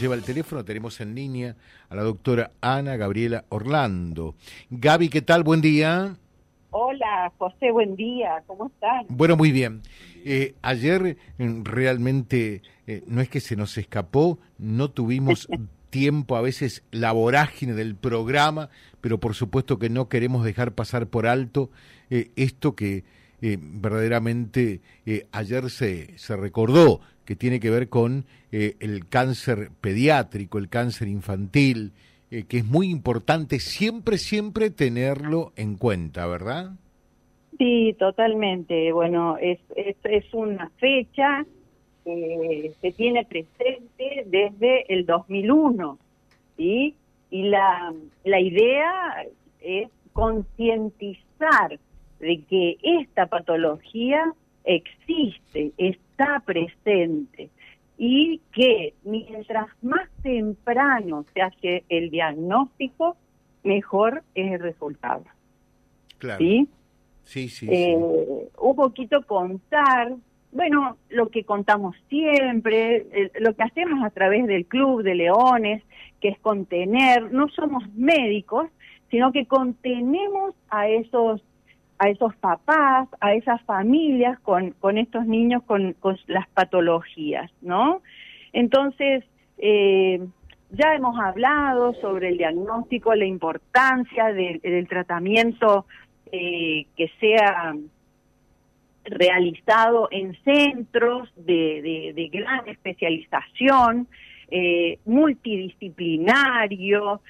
nos lleva el teléfono, tenemos en línea a la doctora Ana Gabriela Orlando. Gaby, ¿qué tal? Buen día. Hola, José, buen día, ¿cómo estás? Bueno, muy bien. Eh, ayer mm, realmente eh, no es que se nos escapó, no tuvimos tiempo, a veces la vorágine del programa, pero por supuesto que no queremos dejar pasar por alto eh, esto que verdaderamente ayer se, se recordó, que tiene que ver con el cáncer pediátrico, el cáncer infantil, que es muy importante siempre, siempre tenerlo en cuenta, ¿verdad? Sí, totalmente. Bueno, es, es, es una fecha que se tiene presente desde el 2001, ¿sí? Y la, la idea es concientizar de que esta patología existe, está presente y que mientras más temprano se hace el diagnóstico, mejor es el resultado. Claro. ¿Sí? Sí, sí, eh, Un poquito contar, bueno, lo que contamos siempre, lo que hacemos a través del Club de Leones, que es contener, no somos médicos, sino que contenemos a esos a esos papás, a esas familias con, con estos niños con, con las patologías, ¿no? Entonces, eh, ya hemos hablado sobre el diagnóstico, la importancia del tratamiento eh, que sea realizado en centros de, de, gran especialización, eh, multidisciplinario,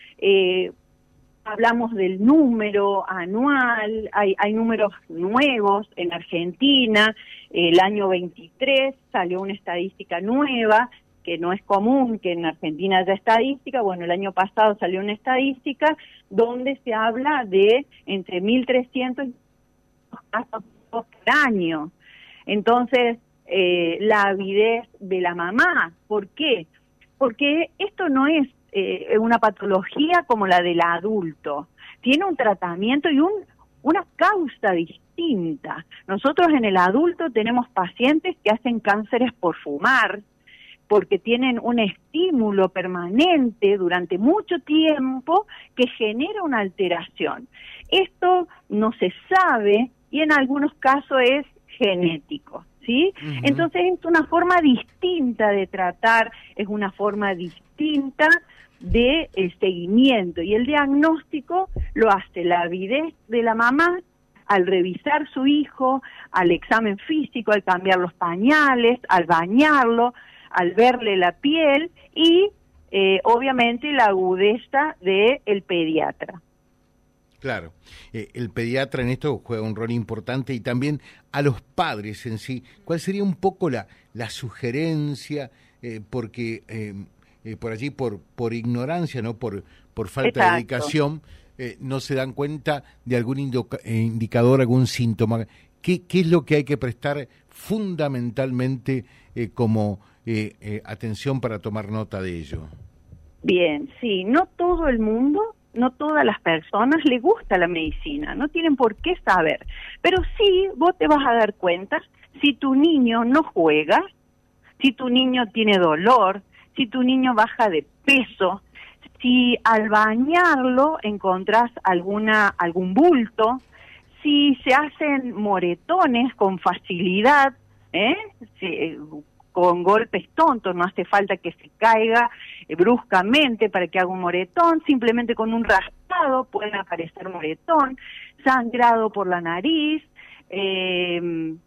hablamos del número anual, hay, hay números nuevos en Argentina, el año 23 salió una estadística nueva que no es común que en Argentina haya estadística, bueno, el año pasado salió una estadística donde se habla de entre 1.300 casos por año. Entonces, eh, la avidez de la mamá, ¿por qué? Porque esto no es eh, una patología como la del adulto, tiene un tratamiento y un, una causa distinta. Nosotros en el adulto tenemos pacientes que hacen cánceres por fumar, porque tienen un estímulo permanente durante mucho tiempo que genera una alteración. Esto no se sabe y en algunos casos es genético. ¿Sí? Entonces es una forma distinta de tratar, es una forma distinta de el seguimiento y el diagnóstico lo hace la avidez de la mamá al revisar su hijo, al examen físico, al cambiar los pañales, al bañarlo, al verle la piel y eh, obviamente la agudeza del el pediatra. Claro, eh, el pediatra en esto juega un rol importante y también a los padres en sí. ¿Cuál sería un poco la, la sugerencia? Eh, porque por allí, por, por ignorancia, no por, por falta de dedicación, no se dan cuenta de algún indicador, algún síntoma. ¿Qué, ¿Qué es lo que hay que prestar fundamentalmente como eh, eh, atención para tomar nota de ello. Bien, sí, no todo el mundo, no todas las personas le gusta la medicina, no tienen por qué saber, pero sí vos te vas a dar cuenta si tu niño no juega, si tu niño tiene dolor, si tu niño baja de peso, si al bañarlo encontrás alguna algún bulto, si se hacen moretones con facilidad, ¿eh? Con golpes tontos, no hace falta que se caiga eh, bruscamente para que haga un moretón, simplemente con un raspado puede aparecer moretón, sangrado por la nariz, em,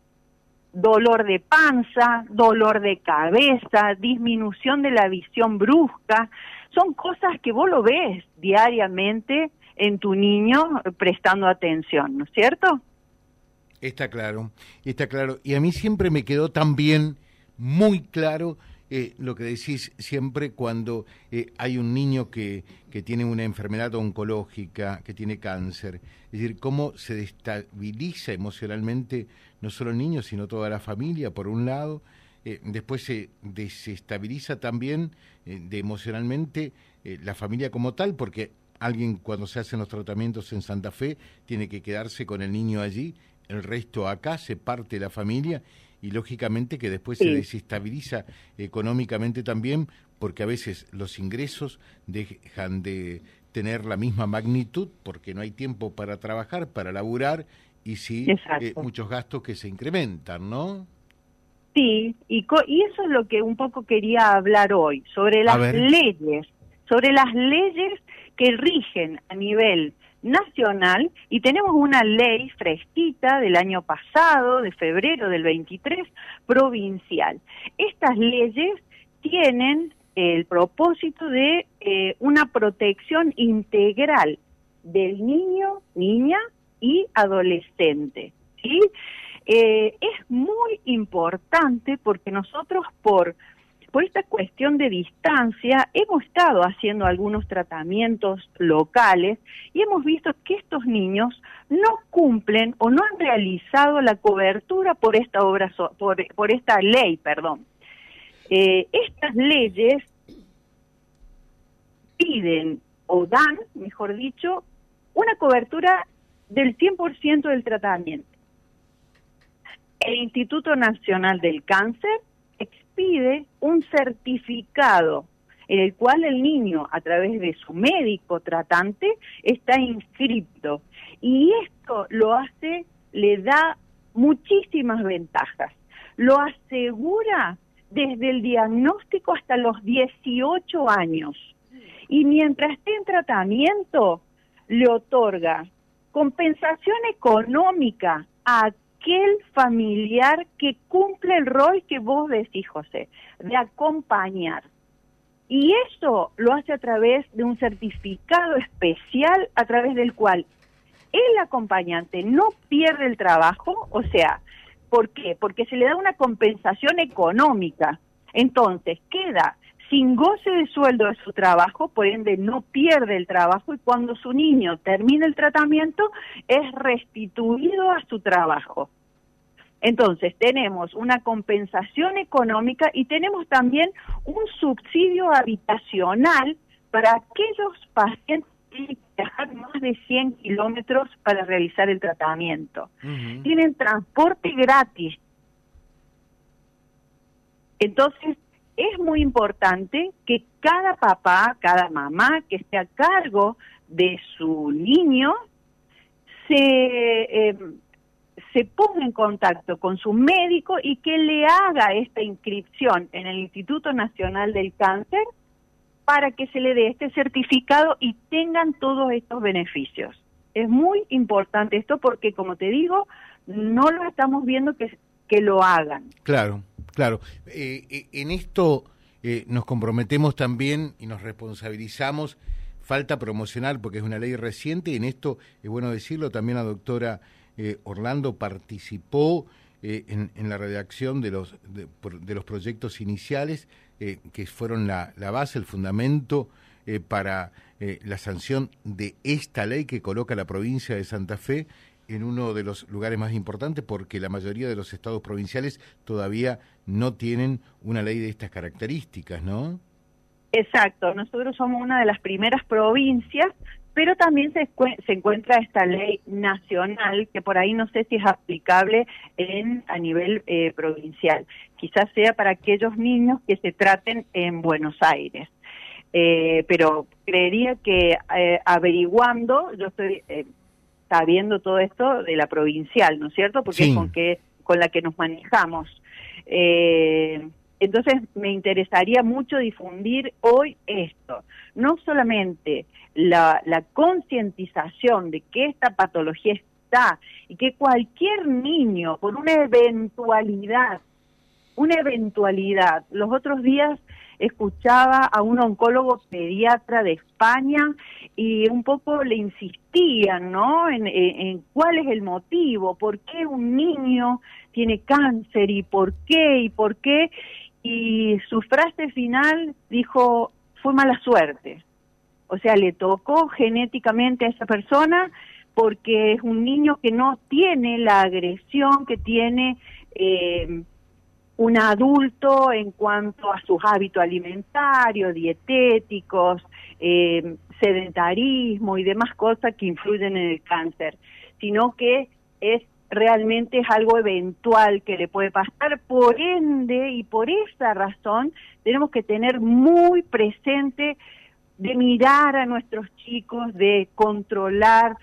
dolor de panza, dolor de cabeza, disminución de la visión brusca, son cosas que vos lo ves diariamente en tu niño prestando atención, ¿no es cierto? Está claro, está claro. Y a mí siempre me quedó también muy claro eh, lo que decís siempre cuando eh, hay un niño que, que, tiene una enfermedad oncológica, que tiene cáncer. Es decir, cómo se destabiliza emocionalmente no solo el niño, sino toda la familia, por un lado. Eh, después se desestabiliza también de emocionalmente la familia como tal, porque alguien cuando se hacen los tratamientos en Santa Fe tiene que quedarse con el niño allí, el resto acá, se parte la familia y lógicamente que después se desestabiliza económicamente también porque a veces los ingresos dejan de tener la misma magnitud porque no hay tiempo para trabajar, para laburar y sí eh, muchos gastos que se incrementan, ¿no? Sí, y, y eso es lo que un poco quería hablar hoy, sobre las leyes, sobre las leyes que rigen a nivel nacional y tenemos una ley fresquita del año pasado, de febrero del 23, provincial. Estas leyes tienen el propósito de eh, una protección integral del niño, niña y adolescente. ¿sí? Eh, es muy importante porque nosotros por por esta cuestión de distancia, hemos estado haciendo algunos tratamientos locales y hemos visto que estos niños no cumplen o no han realizado la cobertura por esta obra, por, por esta ley, perdón. Eh, estas leyes piden o dan, mejor dicho, una cobertura del 100% del tratamiento. El Instituto Nacional del Cáncer expide un certificado en el cual el niño, a través de su médico tratante, está inscrito. Y esto lo hace, le da muchísimas ventajas. Lo asegura desde el diagnóstico hasta los 18 años. Y mientras esté en tratamiento, le otorga compensación económica a aquel familiar que cumple el rol que vos decís, José, de acompañar. Y eso lo hace a través de un certificado especial a través del cual el acompañante no pierde el trabajo, o sea, ¿por qué? Porque se le da una compensación económica. Entonces, queda sin goce de sueldo de su trabajo, por ende no pierde el trabajo y cuando su niño termina el tratamiento es restituido a su trabajo. Entonces, tenemos una compensación económica y tenemos también un subsidio habitacional para aquellos pacientes que tienen que viajar más de 100 kilómetros para realizar el tratamiento. Tienen transporte gratis. Entonces, es muy importante que cada papá, cada mamá que esté a cargo de su niño, se, eh, se ponga en contacto con su médico y que le haga esta inscripción en el Instituto Nacional del Cáncer para que se le dé este certificado y tengan todos estos beneficios. Es muy importante esto porque, como te digo, no lo estamos viendo que, que lo hagan. Claro. Claro, eh, eh, en esto eh, nos comprometemos también y nos responsabilizamos. Falta promocionar porque es una ley reciente y en esto, es bueno decirlo, también la doctora Orlando participó en, la redacción de los, de, los proyectos iniciales que fueron la, la, base, el fundamento para la sanción de esta ley que coloca la provincia de Santa Fe en uno de los lugares más importantes porque la mayoría de los estados provinciales todavía no tienen una ley de estas características, ¿no? Exacto, nosotros somos una de las primeras provincias, pero también se, se encuentra esta ley nacional que por ahí no sé si es aplicable en a nivel eh, provincial. Quizás sea para aquellos niños que se traten en Buenos Aires. Eh, pero creería que eh, averiguando, yo estoy sabiendo todo esto de la provincial, ¿no es cierto? Porque es con, que, con la que nos manejamos. Eh, entonces, me interesaría mucho difundir hoy esto, no solamente la, la concientización de que esta patología está y que cualquier niño, por una eventualidad, una eventualidad, los otros días escuchaba a un oncólogo pediatra de España y un poco le insistían, ¿no? En, cuál es el motivo, por qué un niño tiene cáncer y por qué y por qué. Y su frase final dijo, fue mala suerte. O sea, le tocó genéticamente a esa persona porque es un niño que no tiene la agresión que tiene eh, un adulto en cuanto a sus hábitos alimentarios, dietéticos, eh, sedentarismo y demás cosas que influyen en el cáncer, sino que es realmente es algo eventual que le puede pasar, por ende y por esa razón tenemos que tener muy presente de mirar a nuestros chicos, de controlar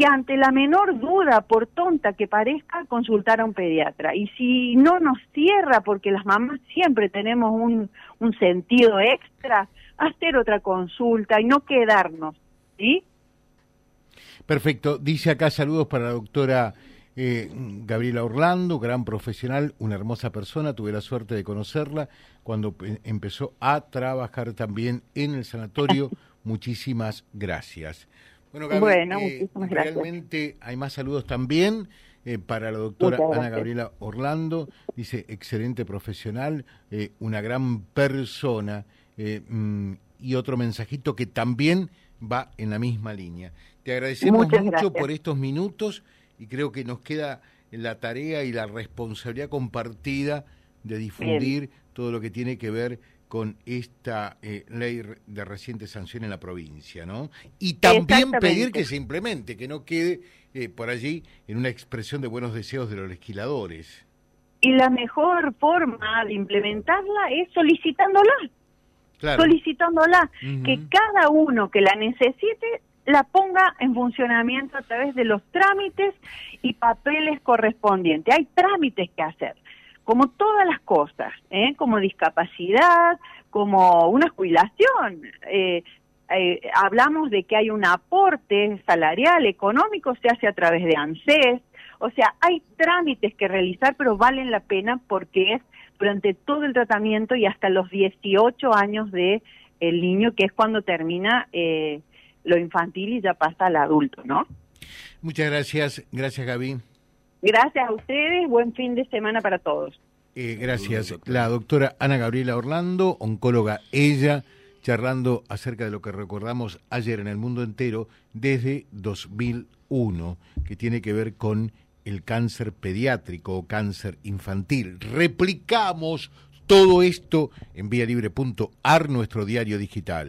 y ante la menor duda, por tonta que parezca, consultar a un pediatra. Y si no nos cierra, porque las mamás siempre tenemos un, un sentido extra, hacer otra consulta y no quedarnos, ¿sí? Perfecto. Dice acá saludos para la doctora eh, Gabriela Orlando, gran profesional, una hermosa persona. Tuve la suerte de conocerla cuando empezó a trabajar también en el sanatorio. Muchísimas gracias. Bueno, Gabriela, eh, realmente hay más saludos también. Eh, para la doctora Ana Gabriela Orlando, dice, excelente profesional, una gran persona, mm, y otro mensajito que también va en la misma línea. Te agradecemos mucho por estos minutos y creo que nos queda la tarea y la responsabilidad compartida de difundir todo lo que tiene que ver con esta eh, ley de reciente sanción en la provincia, ¿no? Y también pedir que se implemente, que no quede eh, por allí en una expresión de buenos deseos de los legisladores. Y la mejor forma de implementarla es solicitándola. Solicitándola, que cada uno que la necesite la ponga en funcionamiento a través de los trámites y papeles correspondientes. Hay trámites que hacer, como todas las cosas, ¿eh? como discapacidad, como una jubilación. Eh, eh, hablamos de que hay un aporte salarial, económico, se hace a través de ANSES. O sea, hay trámites que realizar, pero valen la pena porque es durante todo el tratamiento y hasta los 18 años de el niño, que es cuando termina eh, lo infantil y ya pasa al adulto, ¿no? Muchas gracias, gracias Gaby. Gracias a ustedes, buen fin de semana para todos. Eh, gracias. La doctora Ana Gabriela Orlando, oncóloga ella, charlando acerca de lo que recordamos ayer en el mundo entero desde 2001, que tiene que ver con el cáncer pediátrico o cáncer infantil. Replicamos todo esto en vialibre.ar, nuestro diario digital